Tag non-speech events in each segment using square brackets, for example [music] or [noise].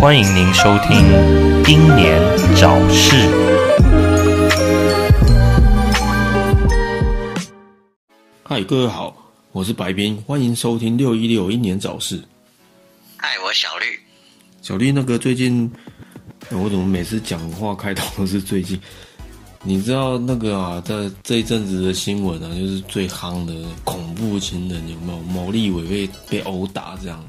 欢迎您收听《英年早逝》。嗨，各位好，我是白冰，欢迎收听六一六英年早逝。嗨，我小绿。小绿，那个最近我怎么每次讲话开头都是最近？你知道那个啊，在这一阵子的新闻啊，就是最夯的恐怖情人有没有？某立伟被被殴打这样。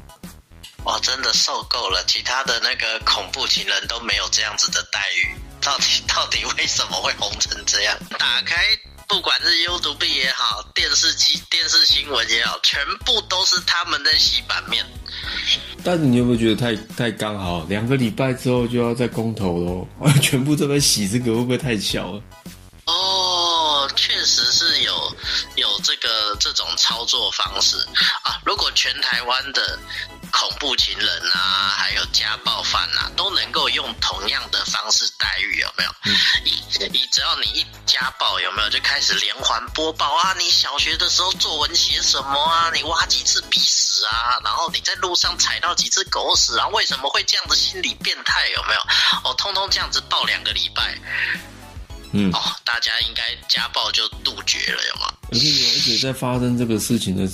哇，真的受够了！其他的那个恐怖情人都没有这样子的待遇，到底到底为什么会红成这样？打开不管是 YouTube 也好，电视机电视新闻也好，全部都是他们在洗版面。但是你有没有觉得太太刚好？两个礼拜之后就要在公投喽，[laughs] 全部都在洗这个，会不会太巧了？哦，确实是有有这个这种操作方式啊！如果全台湾的恐怖情人啊，还有家暴犯啊，都能够用同样的方式待遇，有没有？嗯以以只要你一家暴，有没有就开始连环播报啊？你小学的时候作文写什么啊？你挖几次鼻屎啊？然后你在路上踩到几次狗屎啊？为什么会这样子？心理变态有没有？哦，通通这样子报两个礼拜，嗯，哦，大家应该家暴就杜绝了，有吗？而且而且在发生这个事情的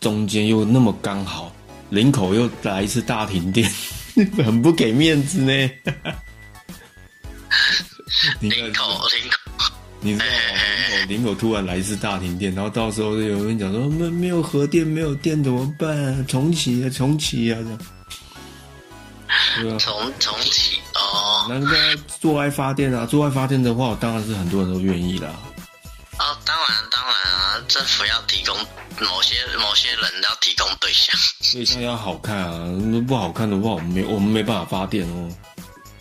中间又那么刚好。林口又来一次大停电，[laughs] 很不给面子呢。[laughs] 林口，林口，你知道吗？林口，林口突然来一次大停电，然后到时候有人讲说没没有核电，没有电怎么办？重启啊，重启啊，这样。对啊，重重启哦。那个做爱发电啊，做爱发电的话，当然是很多人都愿意啦。哦，当然政府要提供。某些某些人要提供对象，对象要好看啊，不好看的话，我们没我们没办法发电哦。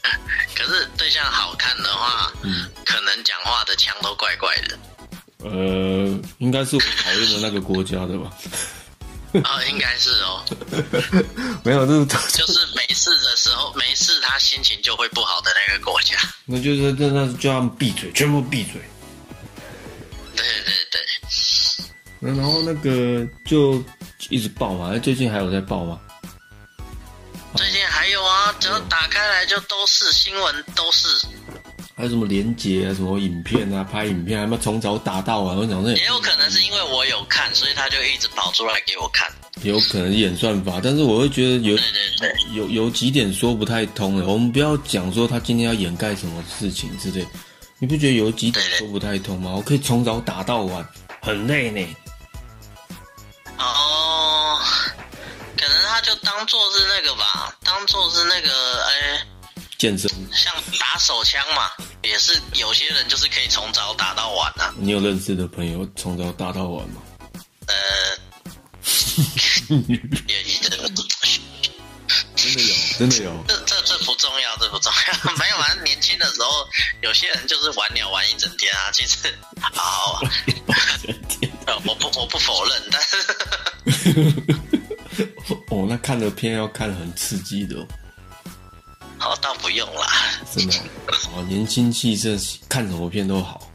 [laughs] 可是对象好看的话，嗯，可能讲话的腔都怪怪的。呃，应该是我讨厌的那个国家的吧？啊，[laughs] 应该是哦。[laughs] 没有，就是就是没事的时候，没事他心情就会不好的那个国家。那就是那那叫他们闭嘴，全部闭嘴。对对对。然后那个就一直爆嘛，最近还有在爆吗？最近还有啊，只要打开来就都是新闻，都是。还有什么连接啊，什么影片啊，拍影片，还有从早打到晚，我讲那也有可能是因为我有看，所以他就一直跑出来给我看。有可能演算法，但是我会觉得有对对对，有有几点说不太通的。我们不要讲说他今天要掩盖什么事情之类，你不觉得有几点说不太通吗？我可以从早打到晚，很累呢。哦，可能他就当做是那个吧，当做是那个哎，健身，像打手枪嘛，也是有些人就是可以从早打到晚啊。你有认识的朋友从早打到晚吗？呃，也真的，真的有，真的有。这这这不重要，这不重要。[laughs] 没有，反正年轻的时候，有些人就是玩鸟玩一整天啊。其实，好。[laughs] 我不我不否认，但是 [laughs] 哦，那看的片要看很刺激的哦。[laughs] 好，倒不用啦，真的哦，年轻气盛，看什么片都好。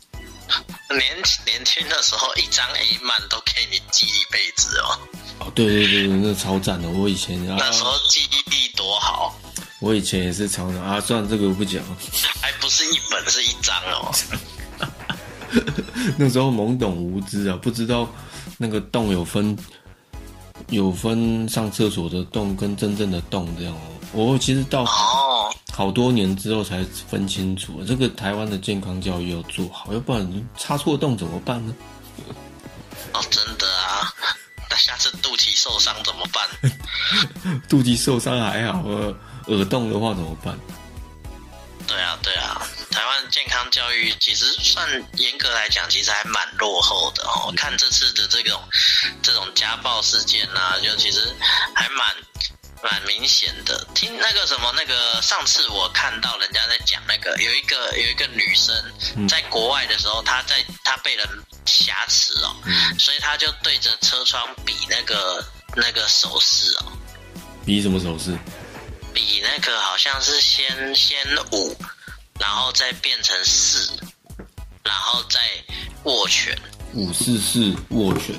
[laughs] 年年轻的时候，一张 A 漫都给你记一辈子哦。哦，对对对对，那超赞的。我以前那时候记忆力多好。我以前也是超赞啊，算了，这个我不讲。还不是一本，是一张哦。[laughs] 那时候懵懂无知啊，不知道那个洞有分有分上厕所的洞跟真正的洞这样。我其实到好多年之后才分清楚，这个台湾的健康教育要做好，要不然插错洞怎么办呢？哦，真的啊，那下次肚脐受伤怎么办？[laughs] 肚脐受伤还好，耳洞的话怎么办？健康教育其实算严格来讲，其实还蛮落后的哦。看这次的这种这种家暴事件啊，就其实还蛮蛮明显的。听那个什么，那个上次我看到人家在讲那个，有一个有一个女生在国外的时候，她在她被人挟持哦，所以她就对着车窗比那个那个手势哦。比什么手势？比那个好像是先先五。然后再变成四，然后再握拳，五四四握拳，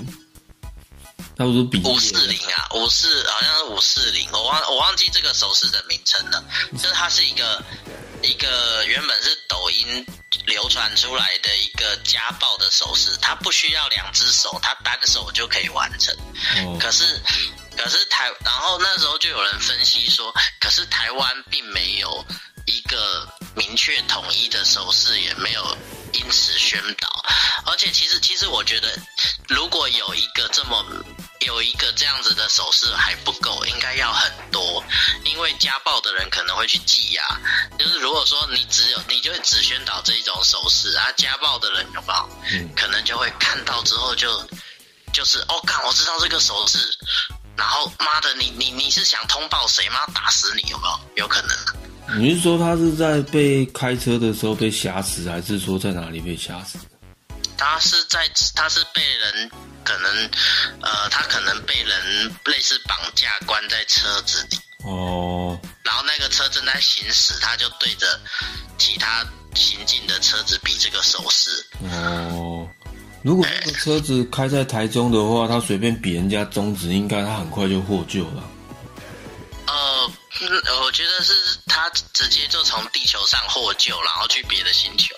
差不多比五四零啊，啊，五四好像是五四零，我忘我忘记这个手势的名称了。就是它是一个一个原本是抖音流传出来的一个家暴的手势，它不需要两只手，它单手就可以完成。哦，可是可是台，然后那时候就有人分析说，可是台湾并没有一个明确统一的手势，也没有因此宣导。而且其实其实我觉得，如果有一个这么有一个这样子的手势还不够，应该要很多，因为家暴的人可能会去记呀、就是如果说你只有你就会只宣导这一种手势啊，家暴的人有没有？嗯可能就会看到之后就就是哦，看我知道这个手势，然后妈的，你你你是想通报谁吗？打死你有没有？有可能。你是说他是在被开车的时候被吓死，还是说在哪里被吓死？他是在他是被人可能呃，他可能被人类似绑架关在车子里，哦，然后那个车正在行驶，他就对着其他行进的车子比这个手势。哦，如果那个车子开在台中的话，他随便比人家中指，应该他很快就获救了。呃，嗯我觉得是他直接就从地球上获救，然后去别的星球。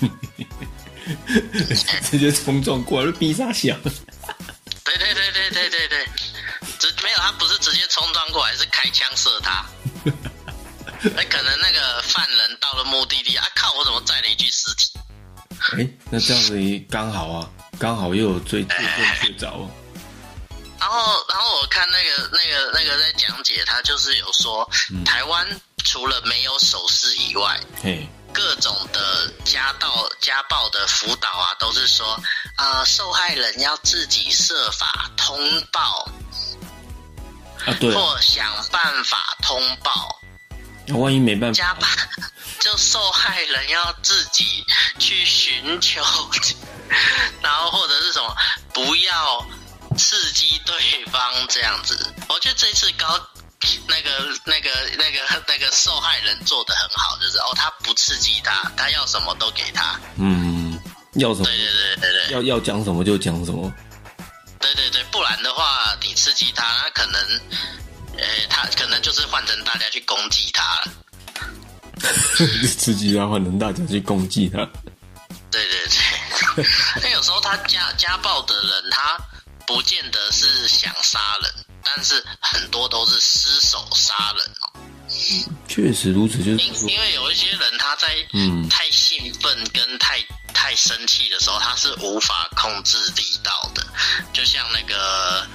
[laughs] 直接冲撞过来，比啥小？对对对对对对对，直没有他不是直接冲撞过来，是开枪射他。那 [laughs] 可能那个犯人到了目的地啊，靠！我怎么载了一具尸体？哎、那这样子也刚好啊，刚好又有罪罪证确凿哦。然后，然后我看那个那个那个在讲解，他就是有说，台湾除了没有手势以外，嘿，各种的家暴家暴的辅导啊，都是说，呃，受害人要自己设法通报，啊对。啊，或想办法通报。那万一没办家法，暴就受害人要自己去寻求，[laughs] 然后或者是什么不要刺激对方这样子。我觉得这次高那个那个那个那个受害人做的很好，就是哦，他不刺激他，他要什么都给他。嗯，要什么对对对对对要要讲什么就讲什么。对对对，不然的话你刺激他，他可能。呃，他可能就是换成大家去攻击他了。[laughs] 刺激他，换成大家去攻击他。对对对，[laughs] 那有时候他家家暴的人，他不见得是想杀人，但是很多都是失手杀人哦。确实如此，就是因，因为有一些人他在嗯太兴奋跟太太生气的时候，他是无法控制力道的。就像那个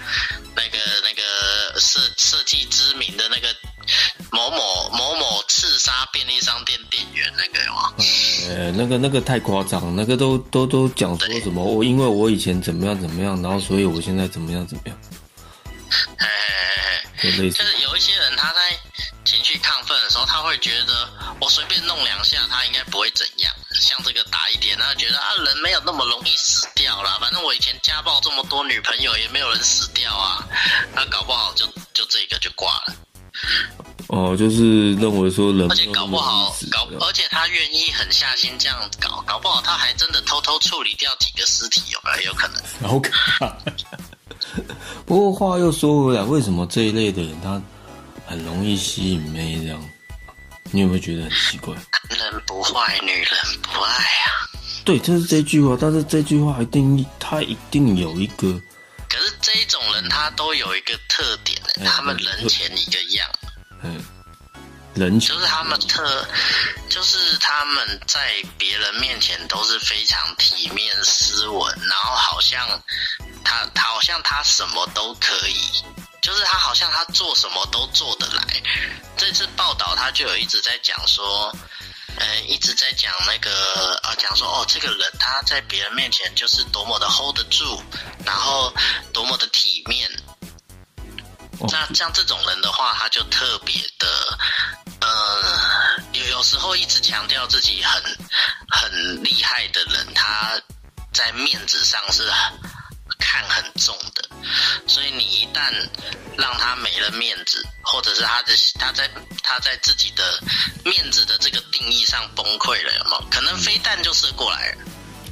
那个那个设设计知名的那个某某某某刺杀便利商店店员那个有吗？呃，那个那个太夸张，那个都都都讲说什么我因为我以前怎么样怎么样，然后所以我现在怎么样怎么样，嘿嘿嘿嘿。就。是有一些人他在亢奋的时候，他会觉得我随便弄两下，他应该不会怎样。像这个打一点，他觉得啊人没有那么容易死掉啦，反正我以前家暴这么多女朋友，也没有人死掉啊，那搞不好就就这个就挂了。哦，就是认为说人而且搞不好搞，而且他愿意狠下心这样搞，搞不好他还真的偷偷处理掉几个尸体，有没有？有可能。好可怕。[laughs] 不过话又说回来，为什么这一类的人他很容易吸引妹这样？你有没有觉得很奇怪？男人不坏，女人不爱啊。对，就是这句话，但是这句话一定他一定有一个可是这一种人，他都有一个特点，嗯他们人前一个样。嗯人就是他们特，就是他们在别人面前都是非常体面斯文，然后好像他他好像他什么都可以，就是他好像他做什么都做得来。这次报道他就有一直在讲说，呃，一直在讲那个啊，讲说哦，这个人他在别人面前就是多么的 hold 得住，然后多么的体面。哦那像这种人的话，他就特别的，呃，有有时候一直强调自己很很厉害的人，他在面子上是很看很重的，所以你一旦让他没了面子，或者是他的他在他在自己的面子的这个定义上崩溃了，有没有？可能飞弹就射过来了。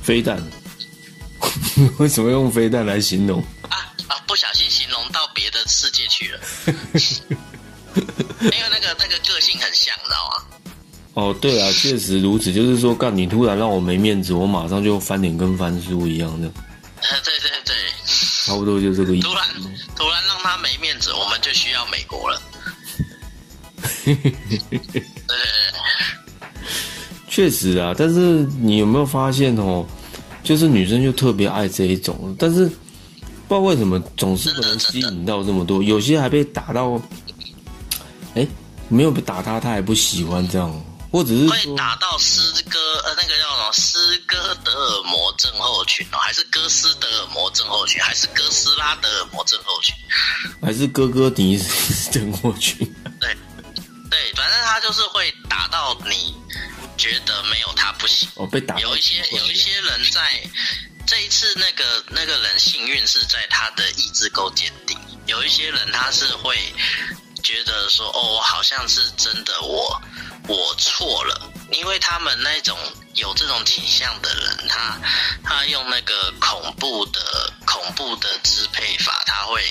飞弹，[laughs] 为什么用飞弹来形容？不不小心形容到别的世界去了，[laughs] 因为那个那个个性很像，你知道吗？哦，对啊，确实如此。就是说，干你突然让我没面子，我马上就翻脸跟翻书一样的。[laughs] 呃，对对对，差不多就这个意思。突然突然让他没面子，我们就需要美国了。[laughs] 对。确实啊，但是你有没有发现哦？就是女生就特别爱这一种，但是不知道为什么总是不能吸引到这么多，有些还被打到，哎，没有被打他，他还不喜欢这样，或者是会打到斯哥呃那个叫什么斯哥德尔摩症候群哦，还是哥斯德尔摩症候群，还是哥斯拉德尔摩症候群，还是哥哥迪斯症候群？[laughs] 对对，反正他就是会打到你。觉得没有他不行哦，被打有一些有一些人在这一次那个那个人幸运是在他的意志够坚定，有一些人他是会觉得说哦，好像是真的我我错了，因为他们那种有这种倾向的人，他他用那个恐怖的恐怖的支配法，他会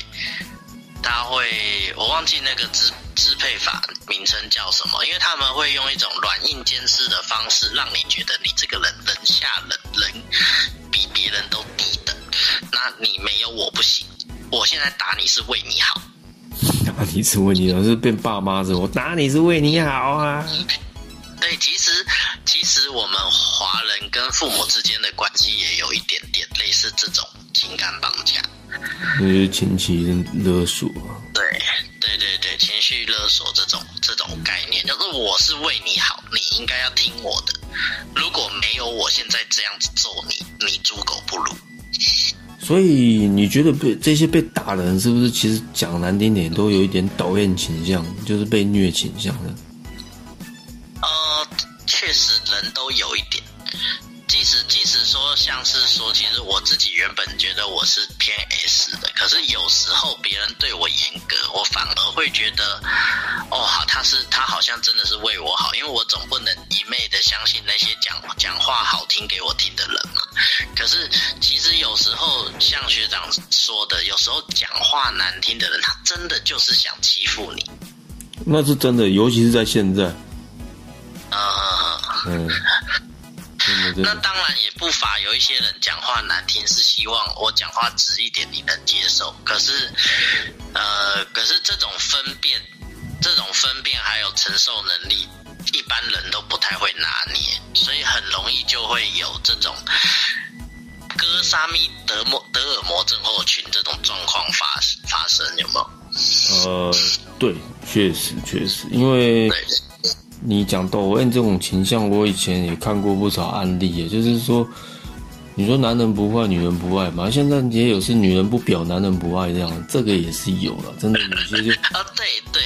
他会我忘记那个支。支配法名称叫什么？因为他们会用一种软硬兼施的方式，让你觉得你这个人人下人人别人都低等。那你没有我不行。我现在打你是为你好，打你是为你好，是变爸妈是？我打你是为你好啊。对，其实其实我们华人跟父母之间的关系也有一点点类似这种情感绑架，就是情绪勒索。对。对对对，情绪勒索这种这种概念，就是我是为你好，你应该要听我的。如果没有我现在这样子揍你，你猪狗不如。所以你觉得被这些被打的人，是不是其实讲难听点，都有一点导演倾向，就是被虐倾向的？呃，确实人都有一点。即使即使说像是说，其实我自己原本觉得我是偏 S 的，可是有时候别人对我严格，我反而会觉得，哦，好，他是他好像真的是为我好，因为我总不能一昧的相信那些讲讲话好听给我听的人嘛。可是其实有时候像学长说的，有时候讲话难听的人，他真的就是想欺负你。那是真的，尤其是在现在。啊，嗯。那当然也不乏有一些人讲话难听，是希望我讲话直一点，你能接受。可是，呃，可是这种分辨、这种分辨还有承受能力，一般人都不太会拿捏，所以很容易就会有这种哥沙米德莫德尔摩症候群这种状况发发生，有没有？呃，对，确实确实，因为。你讲抖 M 这种倾向，我以前也看过不少案例，也就是说，你说男人不坏，女人不爱嘛，现在也有是女人不表，男人不爱这样，这个也是有了，真的 [laughs] 有些就啊，对对，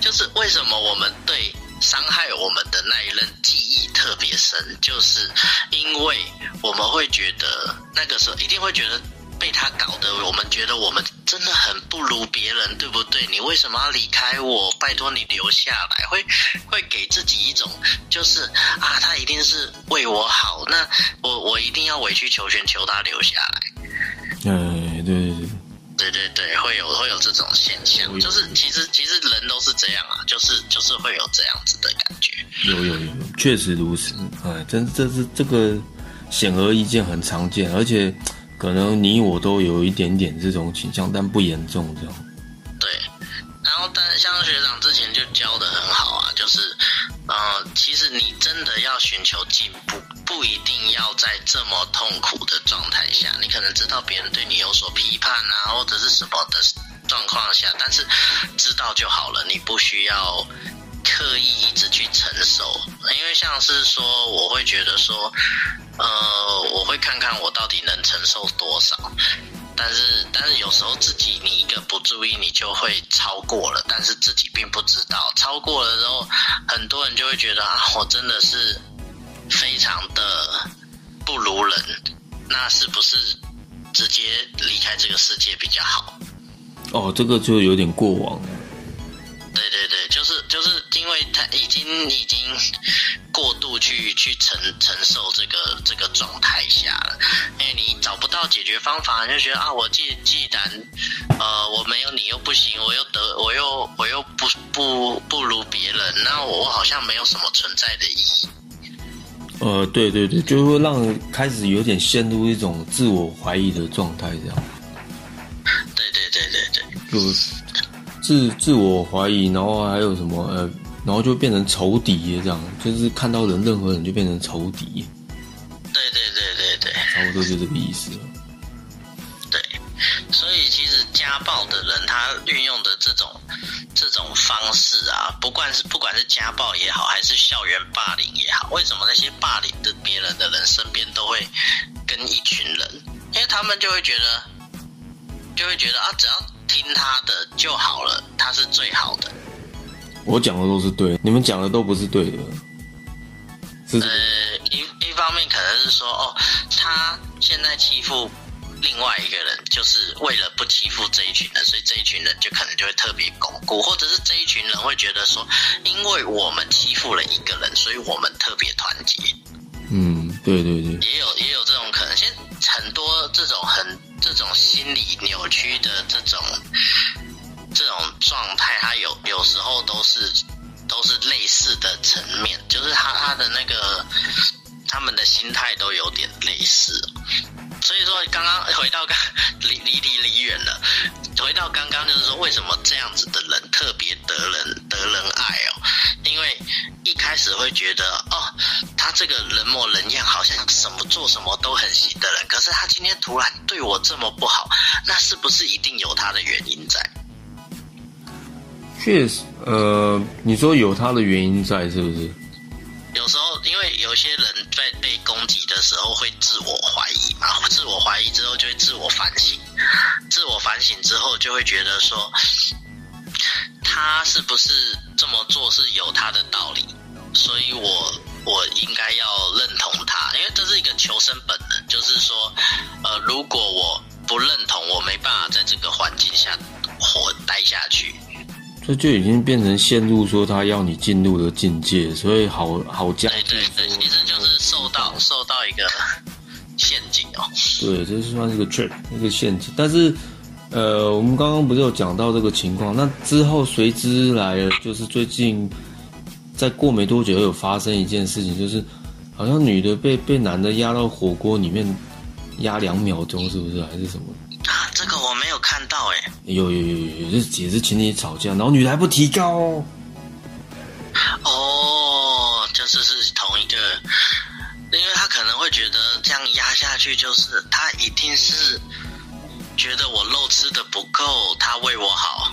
就是为什么我们对伤害我们的那一任记忆特别深，就是因为我们会觉得那个时候一定会觉得。被他搞得，我们觉得我们真的很不如别人，对不对？你为什么要离开我？拜托你留下来，会会给自己一种就是啊，他一定是为我好，那我我一定要委曲求全，求他留下来。哎，对对对，对对对，会有会有这种现象，就是其实其实人都是这样啊，就是就是会有这样子的感觉。有有有，确实如此。哎，真这是这个显而易见，很常见，而且。可能你我都有一点点这种倾向，但不严重，这样。对，然后但像学长之前就教的很好啊，就是，呃，其实你真的要寻求进步，不一定要在这么痛苦的状态下。你可能知道别人对你有所批判啊，或者是什么的状况下，但是知道就好了，你不需要。刻意一直去承受，因为像是说，我会觉得说，呃，我会看看我到底能承受多少，但是但是有时候自己你一个不注意，你就会超过了，但是自己并不知道，超过了之后，很多人就会觉得啊，我真的是非常的不如人，那是不是直接离开这个世界比较好？哦，这个就有点过往。对对对，就是就是因为他已经已经过度去去承承受这个这个状态下了，因为你找不到解决方法，你就觉得啊，我既既然呃我没有你又不行，我又得我又我又不不不如别人，那我好像没有什么存在的意义。呃，对对对，就会让开始有点陷入一种自我怀疑的状态，这样。对对对对对，就自自我怀疑，然后还有什么呃，然后就变成仇敌这样，就是看到人任何人就变成仇敌。对对对对对，差不多就这个意思。对，所以其实家暴的人他运用的这种这种方式啊，不管是不管是家暴也好，还是校园霸凌也好，为什么那些霸凌的别人的人身边都会跟一群人？因为他们就会觉得，就会觉得啊，只要听他的就好了，他是最好的。我讲的都是对，你们讲的都不是对的。是呃，一一方面可能是说，哦，他现在欺负另外一个人，就是为了不欺负这一群人，所以这一群人就可能就会特别巩固，或者是这一群人会觉得说，因为我们欺负了一个人，所以我们特别团结。嗯，对对对，也有也有这种可能，现在很多这种很这这种心理扭曲的这种这种状态，它有有时候都是都是类似的层面，就是他他的那个他们的心态都有点类似。所以说，刚刚回到刚 [laughs] 离离离离远了，回到刚刚就是说，为什么这样子的人特别得人得人爱哦？因为一开始会觉得哦，他这个人模人样，好像什么做什么都很行的人，可是他今天突然对我这么不好，那是不是一定有他的原因在？确实，呃，你说有他的原因在，是不是？有时候，因为有些人在被攻击的时候会自我怀疑嘛，自我怀疑之后就会自我反省，自我反省之后就会觉得说，他是不是这么做是有他的道理，所以我我应该要认同他，因为这是一个求生本能，就是说，呃，如果我不认同，我没办法在这个环境下活待下去。这就已经变成陷入说他要你进入的境界，所以好好加对对对，其实就是受到受到一个陷阱哦。对，这算是个 trap，一个陷阱。但是，呃，我们刚刚不是有讲到这个情况？那之后随之来的，就是最近再过没多久又有发生一件事情，就是好像女的被被男的压到火锅里面压两秒钟，是不是还是什么？啊，这个我没有看到哎。有有有有，就是也是情侣吵架，然后女的还不提高哦。哦，就是是同一个，因为他可能会觉得这样压下去，就是他一定是觉得我肉吃的不够，他为我好。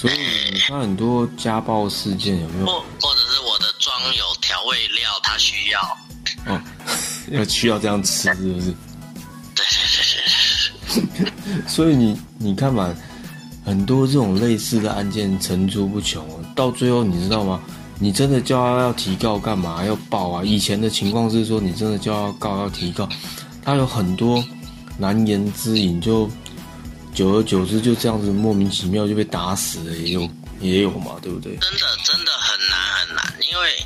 所以你看很多家暴事件有没有？或或者是我的妆有调味料，他需要。哦，要需要这样吃是不是？对对对对对。[laughs] 所以你你看嘛，很多这种类似的案件层出不穷，到最后你知道吗？你真的叫他要提告干嘛？要报啊？以前的情况是说，你真的叫他告要提告，他有很多难言之隐，就久而久之就这样子莫名其妙就被打死了，也有也有嘛，对不对？真的真的很难很难，因为。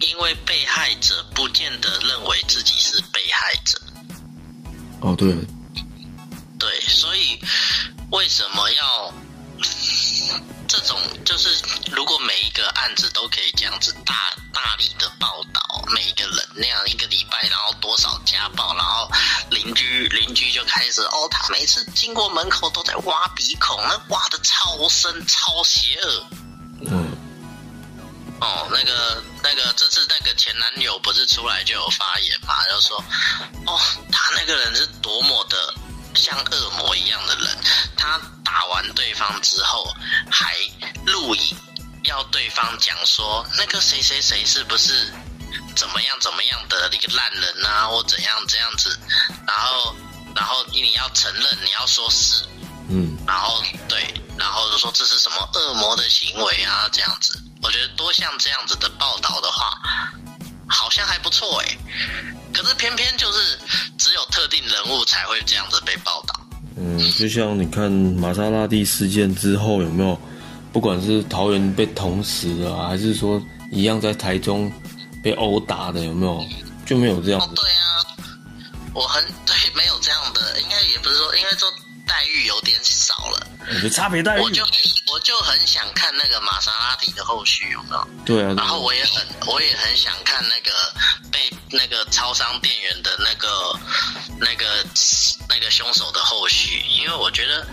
因为被害者不见得认为自己是被害者。哦，对。对，所以为什么要这种？就是如果每一个案子都可以这样子大大力的报道，每一个人那样一个礼拜，然后多少家暴，然后邻居邻居就开始哦，他每次经过门口都在挖鼻孔，那挖的超深、超邪恶。嗯。哦，那个、那个，这次那个前男友不是出来就有发言嘛？就说，哦，他那个人是多么的像恶魔一样的人，他打完对方之后还录影，要对方讲说那个谁谁谁是不是怎么样怎么样的一个烂人啊，或怎样这样子，然后，然后你要承认，你要说是，嗯，然后对，然后就说这是什么恶魔的行为啊，这样子。我觉得多像这样子的报道的话，好像还不错哎。可是偏偏就是只有特定人物才会这样子被报道。嗯，就像你看玛莎拉蒂事件之后，有没有不管是桃园被捅死了，还是说一样在台中被殴打的，有没有？就没有这样子？对啊，我很对，没有这样的，应该也不是说，应该说待遇有点少了，有差别待遇。我就我就很想看那个玛莎拉蒂的后续，有没有？对啊。然后我也很我也很想看那个被那个超商店员的那个那个那个凶手的后续，因为我觉得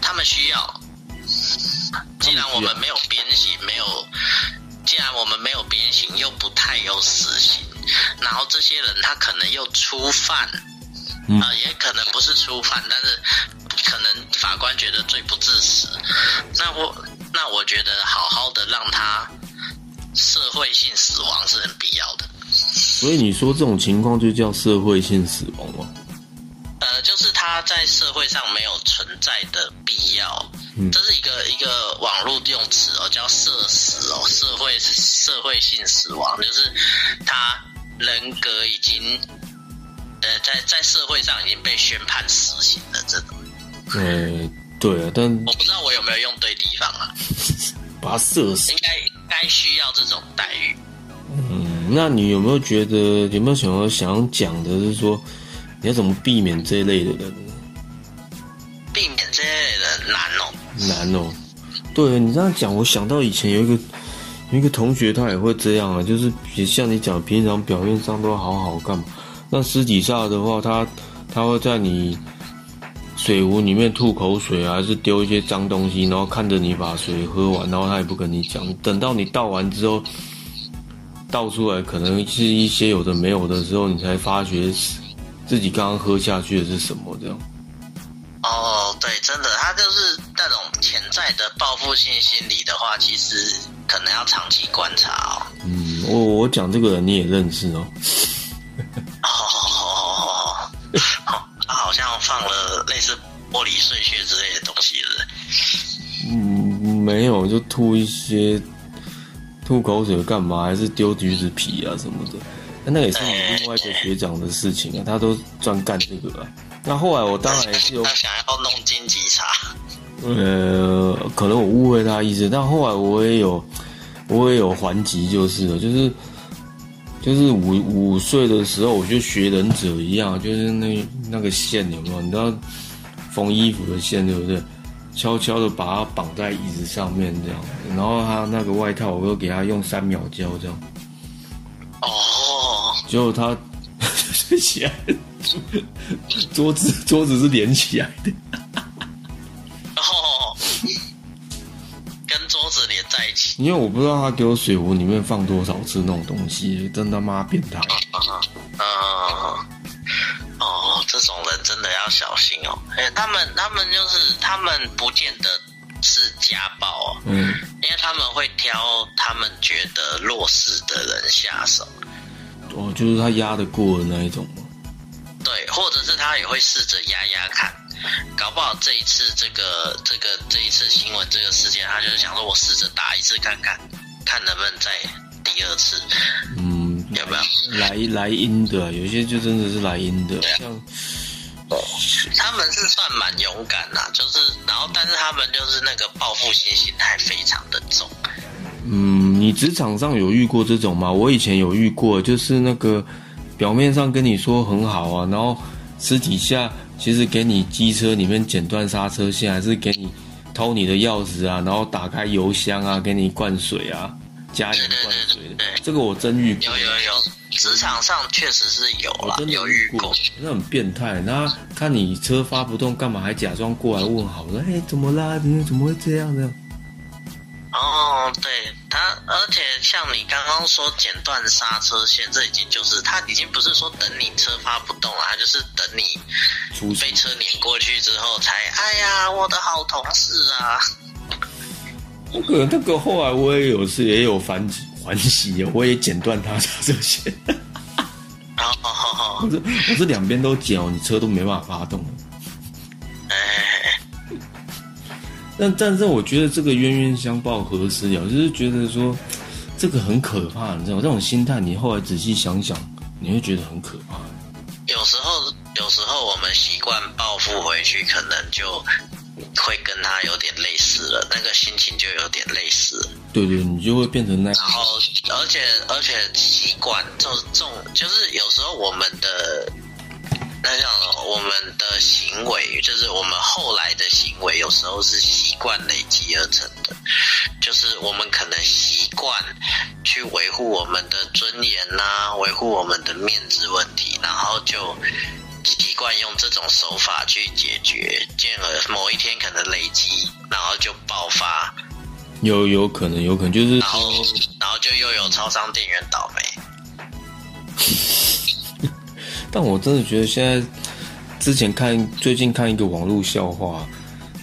他们需要。既然我们没有鞭刑，没有，既然我们没有鞭刑，又不太有死刑，然后这些人他可能又初犯，啊，也可能不是初犯，但是可能法官觉得罪不至死，那我那我觉得好好的让他社会性死亡是很必要的。所以你说这种情况就叫社会性死亡吗？呃，就是他在社会上没有存在的必要。这是一个一个网络用词哦，叫“社死”哦，社会社会性死亡，就是他人格已经呃在在社会上已经被宣判死刑的这种。呃，对啊，但我不知道我有没有用对地方啊。[laughs] 把他射死，应该该需要这种待遇。嗯，那你有没有觉得有没有想要想讲的，是说你要怎么避免这一类的人？避免这类人难哦。难哦，对你这样讲，我想到以前有一个有一个同学，他也会这样啊，就是也像你讲，平常表面上都好好干嘛，那私底下的话，他他会在你水壶里面吐口水啊，还是丢一些脏东西，然后看着你把水喝完，然后他也不跟你讲，等到你倒完之后倒出来，可能是一些有的没有的时候，你才发觉自己刚刚喝下去的是什么这样。哦，对，真的，他就是那种潜在的报复性心理的话，其实可能要长期观察哦。嗯，我我讲这个人你也认识哦。好像放了类似玻璃碎屑之类的东西了。嗯，没有，就吐一些吐口水干嘛？还是丢橘子皮啊什么的？那那也是你另外一个学长的事情啊，他都专干这个啊。那后来我当然也是有 [laughs] 想要弄金吉茶，呃，可能我误会他意思，但后来我也有，我也有还击，就是了，就是就是五五岁的时候，我就学忍者一样，就是那那个线有没有？你知道缝衣服的线对不对？悄悄的把它绑在椅子上面这样，然后他那个外套，我又给他用三秒胶这样。哦，结果他睡 [laughs] 起来。[laughs] 桌子桌子是连起来的，因为我不知道他给我水壶里面放多少次那种东西，真他妈变态。啊啊，哦，这种人真的要小心哦。哎，他们他们就是他们不见得是家暴哦，嗯，因为他们会挑他们觉得弱势的人下手。哦，就是他压得过的那一种。对，或者是他也会试着压压看，搞不好这一次这个这个这一次新闻这个事件，他就是想说我试着打一次看看，看能不能再第二次。嗯，有没有来来阴的？有些就真的是来阴的，像他们是算蛮勇敢呐，就是然后但是他们就是那个报复性心态非常的重。嗯，你职场上有遇过这种吗？我以前有遇过，就是那个。表面上跟你说很好啊，然后私底下其实给你机车里面剪断刹车线，还是给你偷你的钥匙啊，然后打开油箱啊，给你灌水啊，加盐灌水的，这个我真遇过。有有有，职场上确实是有了，有遇过。那很变态，那看你车发不动，干嘛还假装过来问好？说哎，怎么啦？你怎么会这样呢？哦，对他，而且像你刚刚说剪断刹车线，这已经就是他已经不是说等你车发不动了，他就是等你飞车碾过去之后才，哎呀，我的好同事啊！那个那个后来我也有是也有反还击，我也剪断他刹车线。好好好，[laughs] 我是我是两边都剪哦，你车都没办法发动。但但是我觉得这个冤冤相报何时了，就是觉得说这个很可怕，你知道这种心态，你后来仔细想想，你会觉得很可怕。有时候，有时候我们习惯报复回去，可能就会跟他有点类似了，那个心情就有点类似。对对，你就会变成那。然后，而且而且习惯，这这种就是有时候我们的。那像我们的行为，就是我们后来的行为，有时候是习惯累积而成的。就是我们可能习惯去维护我们的尊严呐，维护我们的面子问题，然后就习惯用这种手法去解决，进而某一天可能累积，然后就爆发。有有可能，有可能就是，然后然后就又有超商店员倒霉。但我真的觉得现在，之前看最近看一个网络笑话，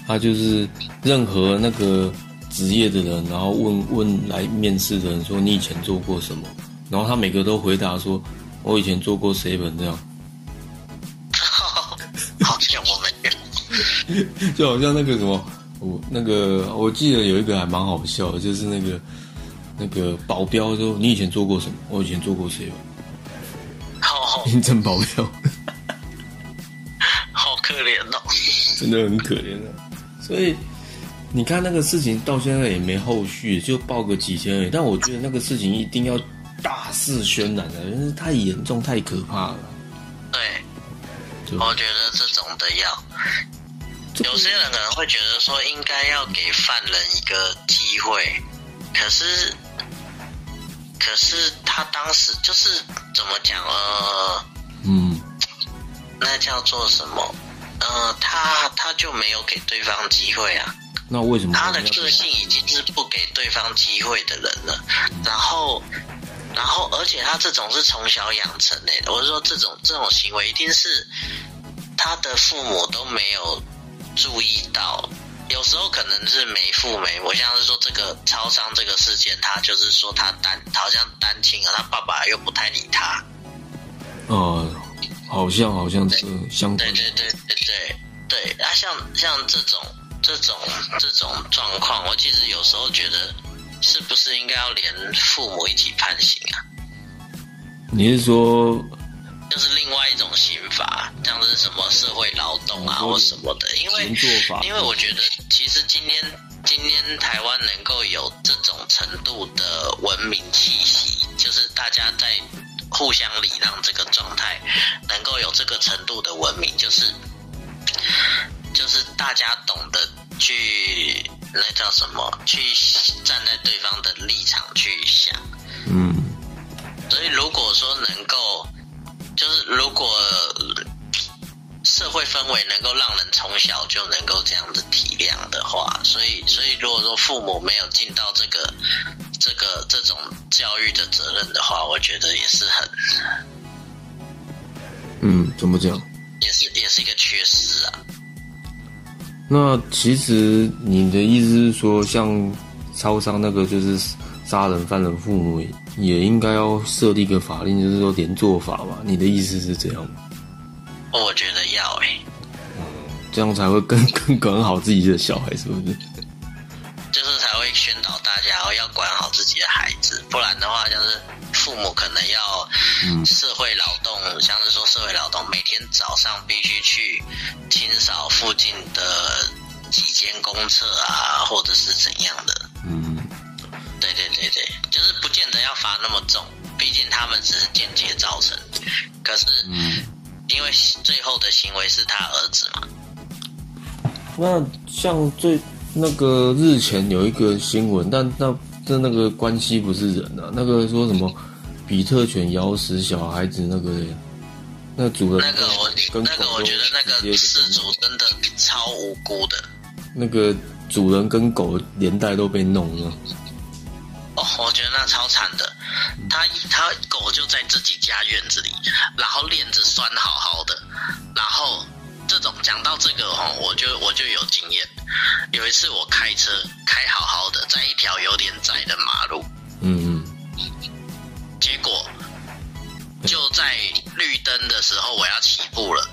他就是任何那个职业的人，然后问问来面试的人说你以前做过什么，然后他每个都回答说我以前做过 seven 这样，好像我们，[laughs] 就好像那个什么，我那个我记得有一个还蛮好笑的，就是那个那个保镖说你以前做过什么，我以前做过 seven。印证保镖，[laughs] 好可怜哦，真的很可怜啊。所以你看那个事情到现在也没后续，就报个几千而已。但我觉得那个事情一定要大肆渲染的，因为太严重、太可怕了。对，我觉得这种的要，有些人可能会觉得说应该要给犯人一个机会，可是。可是他当时就是怎么讲呃，嗯，那叫做什么？呃，他他就没有给对方机会啊。那为什么？他的个性已经是不给对方机会的人了。然后，然后，而且他这种是从小养成的。我是说，这种这种行为一定是他的父母都没有注意到。有时候可能是没父没母，像是说这个超商这个事件，他就是说他单好像单亲啊，他爸爸又不太理他。哦，好像好像是相对对对对对对。那像像这种这种这种状况，我其实有时候觉得，是不是应该要连父母一起判刑啊？你是说？就是另外一种刑罚，像是什么社会劳动啊或什么的，因为因为我觉得其实今天今天台湾能够有这种程度的文明气息，就是大家在互相礼让这个状态，能够有这个程度的文明，就是就是大家懂得去那叫什么，去站在对方的立场去想，嗯，所以如果说能够。就是如果社会氛围能够让人从小就能够这样子体谅的话，所以所以如果说父母没有尽到这个这个这种教育的责任的话，我觉得也是很，嗯，怎么讲？也是也是一个缺失啊。那其实你的意思是说，像超商那个就是杀人犯人父母？也应该要设立一个法令，就是说连坐法嘛。你的意思是这样吗？我觉得要这样才会更更管好自己的小孩，是不是？就是才会宣导大家要管好自己的孩子，不然的话，就是父母可能要社会劳动，像是说社会劳动，每天早上必须去清扫附近的几间公厕啊，或者是怎样的。嗯。对对对对，就是不见得要罚那么重，毕竟他们只是间接造成。可是，因为最后的行为是他儿子嘛。那像最那个日前有一个新闻，但那这那个关系不是人啊，那个说什么比特犬咬死小孩子那个，那主人那个我那个我觉得那个事主真的超无辜的。那个主人跟狗连带都被弄了。那超惨的，他他狗就在自己家院子里，然后链子拴好好的，然后这种讲到这个哦，我就我就有经验。有一次我开车开好好的，在一条有点窄的马路，嗯嗯，结果就在绿灯的时候我要起步了，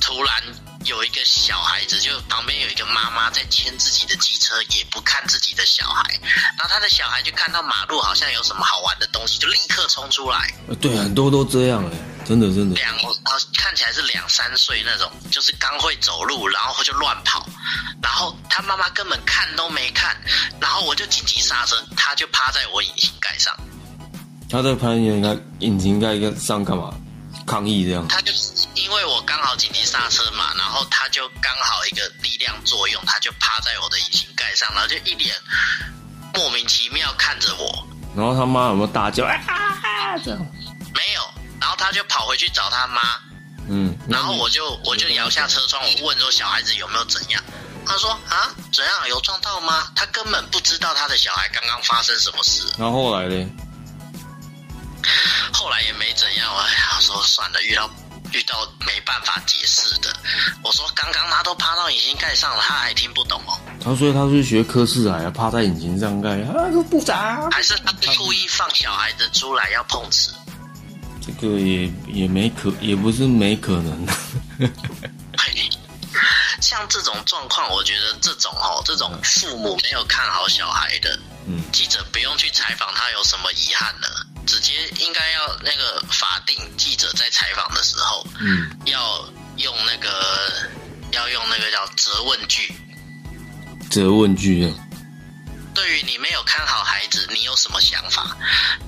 突然。有一个小孩子，就旁边有一个妈妈在牵自己的机车，也不看自己的小孩。然后他的小孩就看到马路好像有什么好玩的东西，就立刻冲出来。对，很多都这样哎。真的真的。两啊，看起来是两三岁那种，就是刚会走路，然后就乱跑，然后他妈妈根本看都没看，然后我就紧急刹车，他就趴在我引擎盖上。他在攀岩，该引擎盖上干嘛？抗议这样？他就是因为我刚好紧急刹车嘛，然后他就刚好一个力量作用，他就趴在我的引擎盖上，然后就一脸莫名其妙看着我。然后他妈有没有大叫？啊这样？没有。然后他就跑回去找他妈。嗯。然后我就我就摇下车窗，我问说小孩子有没有怎样？他说啊，怎样？有撞到吗？他根本不知道他的小孩刚刚发生什么事。然后后来呢？后来也没怎样，哎呀，说算了，遇到遇到没办法解释的。我说刚刚他都趴到引擎盖上了，他还听不懂哦。他说他是学科室来啊，趴在引擎上盖啊，部长。还是他故意放小孩子出来要碰瓷？这个也也没可，也不是没可能。[laughs] 像这种状况，我觉得这种哦，这种父母没有看好小孩的，嗯，记者不用去采访他有什么遗憾了。直接应该要那个法定记者在采访的时候，嗯，要用那个要用那个叫责问句，责问句。对于你没有看好孩子，你有什么想法？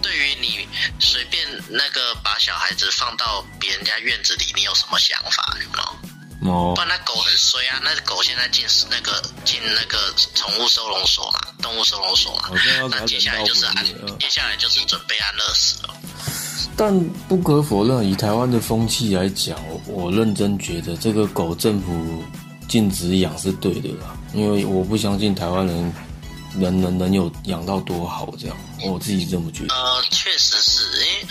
对于你随便那个把小孩子放到别人家院子里，你有什么想法？有没有？哦，不然那狗很衰啊！那狗现在进那个进那个宠物收容所嘛，动物收容所嘛。那接下来就是安，接下来就是准备安乐死了。但不可否认，以台湾的风气来讲，我认真觉得这个狗政府禁止养是对的啦，因为我不相信台湾人。能能能有养到多好这样，我自己这么觉得。呃，确实是因为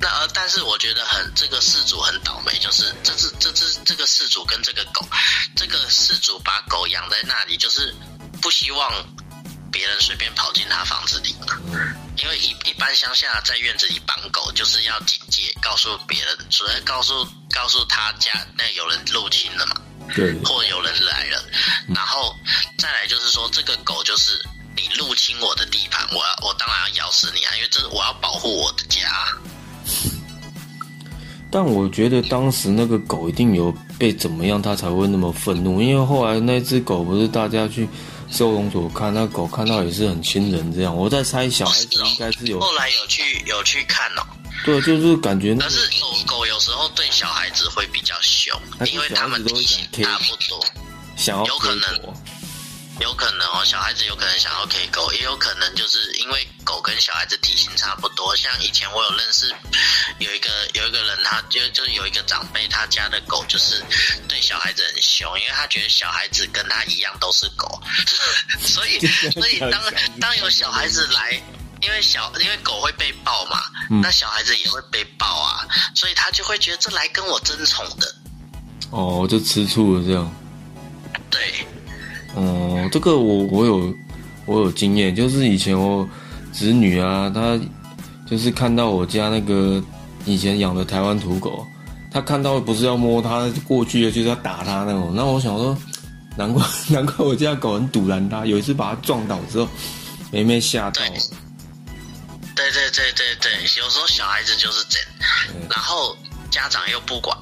那呃，但是我觉得很这个事主很倒霉，就是这只这只这个事主跟这个狗，这个事主把狗养在那里，就是不希望别人随便跑进他房子里嘛。嗯。因为一一般乡下在院子里绑狗，就是要警戒，告诉别人，主要告诉告诉他家那有人入侵了嘛。对。或有人来了，然后再来就是说这个狗就是。你入侵我的地盘，我要我当然要咬死你啊！因为这是我要保护我的家。但我觉得当时那个狗一定有被怎么样，它才会那么愤怒。因为后来那只狗不是大家去收容所看，那狗看到也是很亲人这样。我在猜小孩子应该是有 [laughs] 后来有去有去看哦。对，就是感觉。但是狗狗有时候对小孩子会比较凶，因为他们体型差不多，想要有可能。有可能哦，小孩子有可能想要 K 狗，也有可能就是因为狗跟小孩子体型差不多。像以前我有认识有一个有一个人，他就就是有一个长辈，他家的狗就是对小孩子很凶，因为他觉得小孩子跟他一样都是狗，[laughs] 所以 [laughs] 所以当当有小孩子来，因为小因为狗会被抱嘛，那小孩子也会被抱啊，所以他就会觉得这来跟我争宠的。哦，就吃醋了这样。对。哦，这个我我有我有经验，就是以前我侄女啊，她就是看到我家那个以前养的台湾土狗，她看到不是要摸它过去的，就是要打它那种。那我想说，难怪 [laughs] 难怪我家狗很堵拦它，有一次把它撞倒之后，没没吓到。对对对对对，有时候小孩子就是这样，然后家长又不管。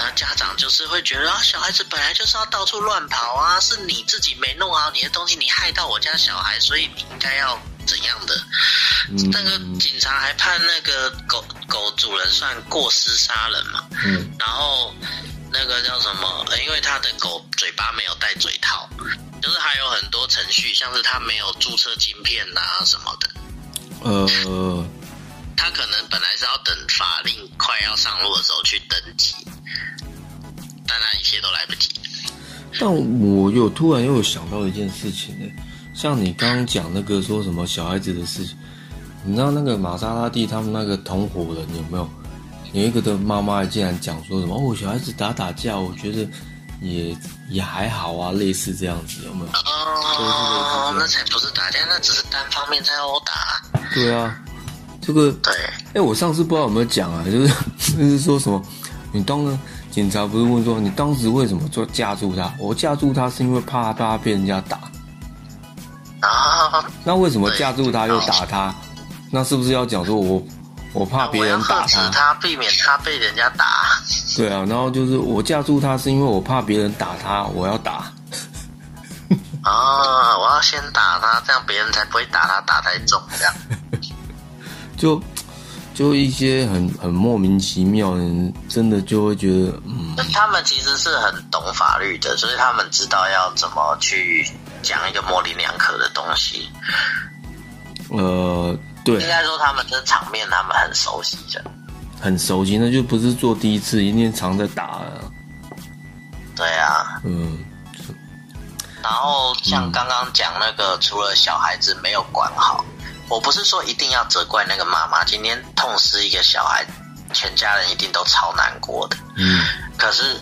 那家长就是会觉得啊，小孩子本来就是要到处乱跑啊，是你自己没弄好你的东西，你害到我家小孩，所以你应该要怎样的？那个警察还判那个狗狗主人算过失杀人嘛？嗯。然后那个叫什么？因为他的狗嘴巴没有戴嘴套，就是还有很多程序，像是他没有注册晶片啊什么的。呃。他可能本来是要等法令快要上路的时候去登记。但他一切都来不及。但我有突然又有想到一件事情呢，像你刚刚讲那个说什么小孩子的事情，你知道那个玛莎拉蒂他们那个同伙人有没有？有一个的妈妈竟然讲说什么哦，小孩子打打架，我觉得也也还好啊，类似这样子有没有？哦，那才不是打架，那只是单方面在殴打。对啊，这个对。哎，我上次不知道有没有讲啊，[laughs] 就是就是说什么，你当了。警察不是问说你当时为什么做架住他？我架住他是因为怕他被人家打。啊，那为什么架住他又打他？那是不是要讲说我我怕别人打他，他避免他被人家打。对啊，然后就是我架住他，是因为我怕别人打他，我要打。啊，我要先打他，这样别人才不会打他打太重，这样。就就一些很很莫名其妙的人，真的就会觉得，嗯。他们其实是很懂法律的，所以他们知道要怎么去讲一个模棱两可的东西。呃，对。应该说他们的场面，他们很熟悉的。很熟悉，那就不是做第一次，一定常在打。对啊。嗯。然后像刚刚讲那个，除了小孩子没有管好，我不是说一定要责怪那个妈妈。今天痛失一个小孩，全家人一定都超难过的。嗯。可是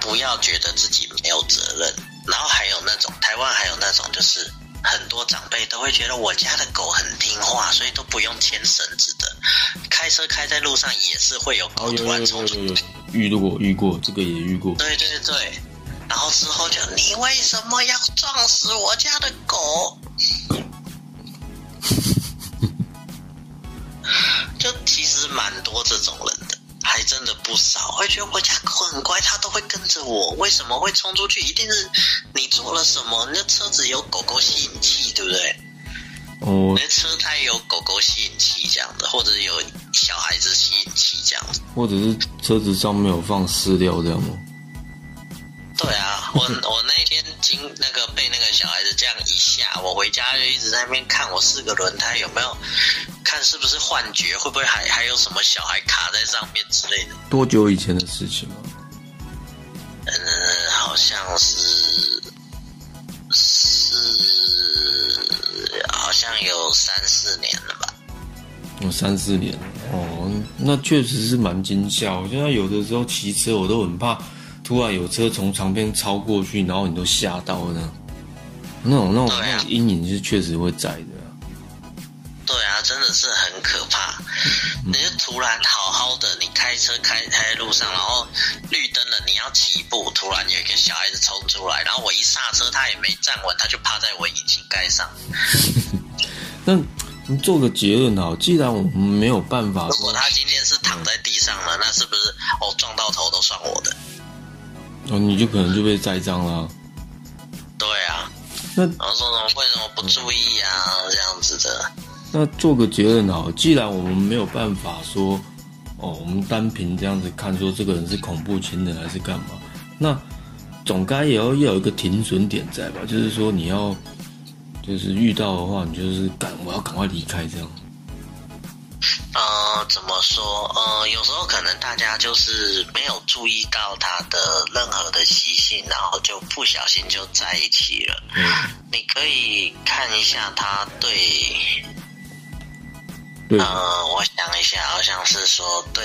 不要觉得自己没有责任。然后还有那种台湾还有那种，就是很多长辈都会觉得我家的狗很听话，所以都不用牵绳子的。开车开在路上也是会有狗突然冲出来。遇到过，遇过，这个也遇过。对对对。然后之后就你为什么要撞死我家的狗？蛮多这种人的，还真的不少。会觉得我家狗很乖，它都会跟着我，为什么会冲出去？一定是你做了什么？你的车子有狗狗吸引器，对不对？哦。你的车胎有狗狗吸引器这样的，或者有小孩子吸引器这样子，或者是车子上面有放饲料这样吗？对啊，我 [laughs] 我那天经那个被那个小孩子这样一下，我回家就一直在那边看我四个轮胎有没有，看是不是幻觉，会不会还还有什么小孩卡在上面之类的。多久以前的事情了？嗯，好像是是好像有三四年了吧。有三四年哦，那确实是蛮惊吓。我现在有的时候骑车我都很怕。突然有车从旁边超过去，然后你都吓到了，那那种那种阴影是确实会在的。对啊，真的是很可怕。你就突然好好的，你开车开开在路上，然后绿灯了，你要起步，突然有一个小孩子冲出来，然后我一刹车，他也没站稳，他就趴在我引擎盖上。[laughs] 那你做个结论啊，既然我们没有办法，如果他今天是躺在地上了，那是不是哦撞到头都算我的？哦，你就可能就被栽赃了。对啊，那然后说什么为什么不注意啊？这样子的。那做个结论好，既然我们没有办法说，哦，我们单凭这样子看说这个人是恐怖情人还是干嘛，那总该也要要有一个停损点在吧？就是说你要，就是遇到的话，你就是赶我要赶快离开这样。呃，怎么说？呃，有时候可能大家就是没有注意到他的任何的习性，然后就不小心就在一起了。嗯，你可以看一下他对，呃，我想一下，好像是说对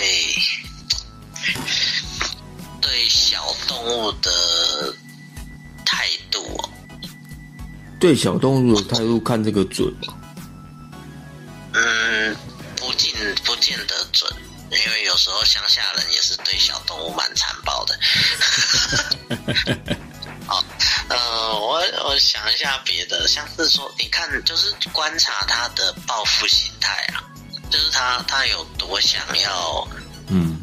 对小动物的态度，哦对小动物的态度看这个准吗？嗯。不见不见得准，因为有时候乡下人也是对小动物蛮残暴的。[laughs] 好，呃，我我想一下别的，像是说，你看，就是观察他的报复心态啊，就是他他有多想要，嗯，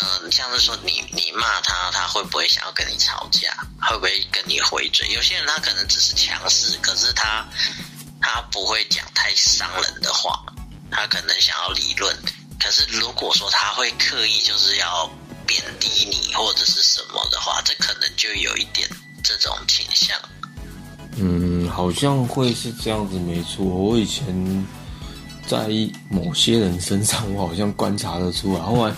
嗯，像是说你你骂他，他会不会想要跟你吵架？会不会跟你回嘴？有些人他可能只是强势，可是他他不会讲太伤人的话。他可能想要理论，可是如果说他会刻意就是要贬低你或者是什么的话，这可能就有一点这种倾向。嗯，好像会是这样子，没错。我以前在某些人身上，我好像观察得出来。后来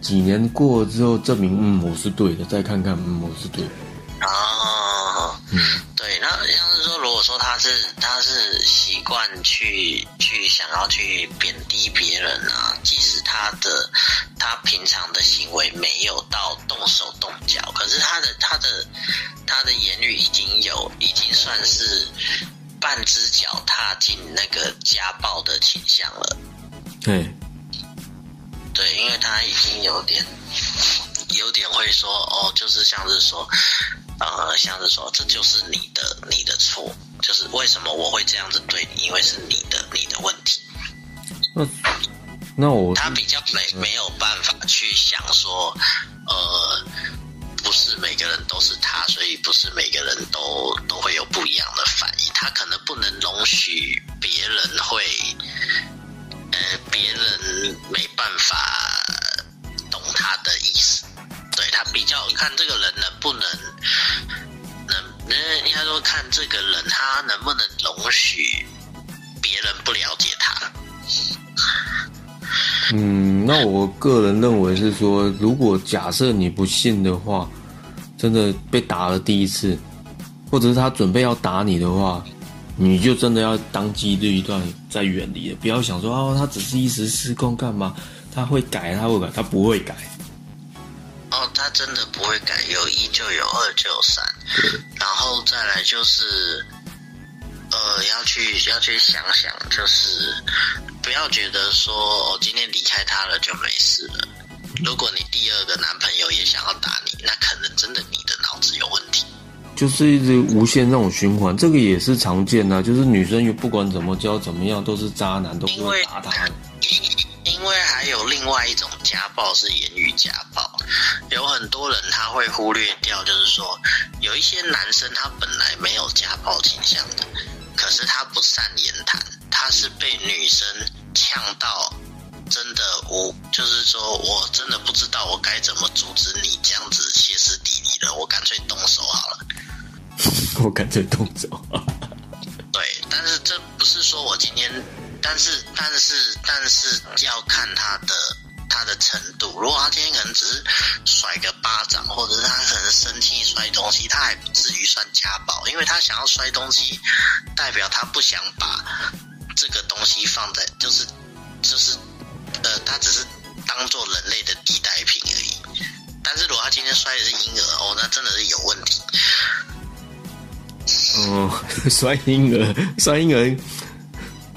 几年过了之后，证明嗯我是对的，再看看嗯我是对的。啊，嗯，对，那像是说，如果说他是他是习惯去去想要去贬低别人啊，即使他的他平常的行为没有到动手动脚，可是他的他的他的言语已经有已经算是半只脚踏进那个家暴的倾向了。对，对，因为他已经有点有点会说哦，就是像是说。呃，像是说，这就是你的你的错，就是为什么我会这样子对你，因为是你的你的问题。那那我他比较没没有办法去想说，呃，不是每个人都是他，所以不是每个人都都会有不一样的反应。他可能不能容许别人会，呃，别人没办法懂他的意思。对他比较看这个人能不能，能，应该说看这个人他能不能容许别人不了解他。嗯，那我个人认为是说，如果假设你不信的话，真的被打了第一次，或者是他准备要打你的话，你就真的要当机立断，再远离了，不要想说哦，他只是一时失控干嘛？他会改，他会改，他不会改。哦，他真的不会改，有一就有二就有三，然后再来就是，呃，要去要去想想，就是不要觉得说我今天离开他了就没事了。如果你第二个男朋友也想要打你，那可能真的你的脑子有问题。就是一直无限那种循环，这个也是常见的，就是女生又不管怎么教怎么样都是渣男，都不会打他。因为还有另外一种家暴是言语家暴，有很多人他会忽略掉，就是说有一些男生他本来没有家暴倾向的，可是他不善言谈，他是被女生呛到，真的我就是说我真的不知道我该怎么阻止你这样子歇斯底里的，我干脆动手好了。[laughs] 我干脆动手。对，但是这不是说我今天。但是，但是，但是要看他的他的程度。如果他今天可能只是甩个巴掌，或者是他可能生气摔东西，他还不至于算家暴，因为他想要摔东西，代表他不想把这个东西放在，就是就是呃，他只是当做人类的替代品而已。但是如果他今天摔的是婴儿，哦，那真的是有问题。哦，[laughs] 摔婴儿，摔婴儿。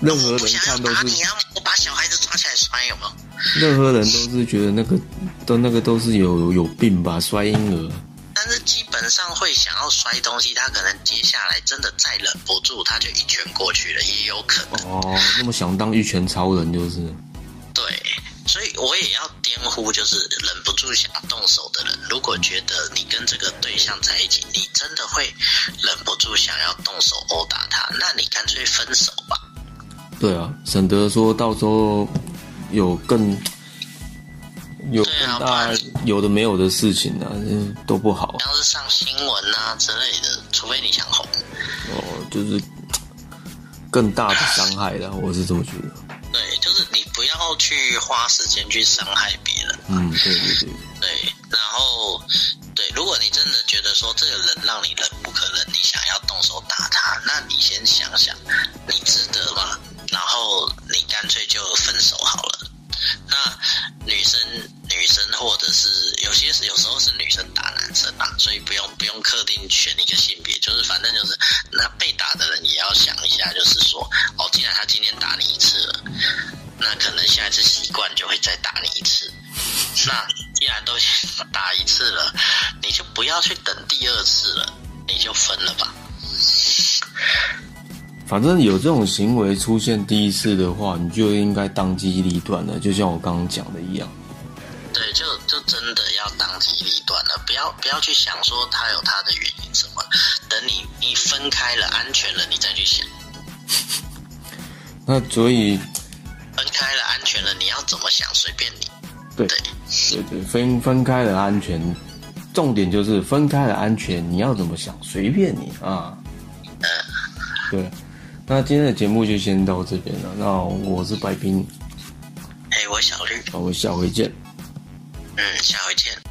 任何人看都是，我把小孩子抓起来摔，有没有？任何人都是觉得那个，都那个都是有有病吧，摔婴儿。但是基本上会想要摔东西，他可能接下来真的再忍不住，他就一拳过去了，也有可能。哦，那么想当一拳超人就是。对，所以我也要颠呼，就是忍不住想动手的人，如果觉得你跟这个对象在一起，你真的会忍不住想要动手殴打他，那你干脆分手吧。对啊，省得说到时候有更有更大有的没有的事情啊，都不好。要是上新闻啊之类的，除非你想红。哦，就是更大的伤害的，我是这么觉得。对，就是你不要去花时间去伤害别人。嗯，对对对。对，然后对，如果你真的觉得说这个人让你忍无可忍，你想要动手打他，那你先想想，你值得吗？然后你干脆就分手好了。那女生女生或者是有些有时候是女生打男生啊，所以不用不用特定选一个性别，就是反正就是那被打的人也要想一下，就是说哦，既然他今天打你一次了，那可能下一次习惯就会再打你一次。那既然都打一次了，你就不要去等第二次了，你就分了吧。反正有这种行为出现第一次的话，你就应该当机立断了，就像我刚刚讲的一样。对，就就真的要当机立断了，不要不要去想说他有他的原因什么，等你你分开了安全了，你再去想。[laughs] 那所以分开了安全了，你要怎么想随便你。对对对，分分开了安全，重点就是分开了安全，你要怎么想随便你啊。嗯，对。那今天的节目就先到这边了。那我是白冰，哎，我小绿，好，我下回见。嗯下回见。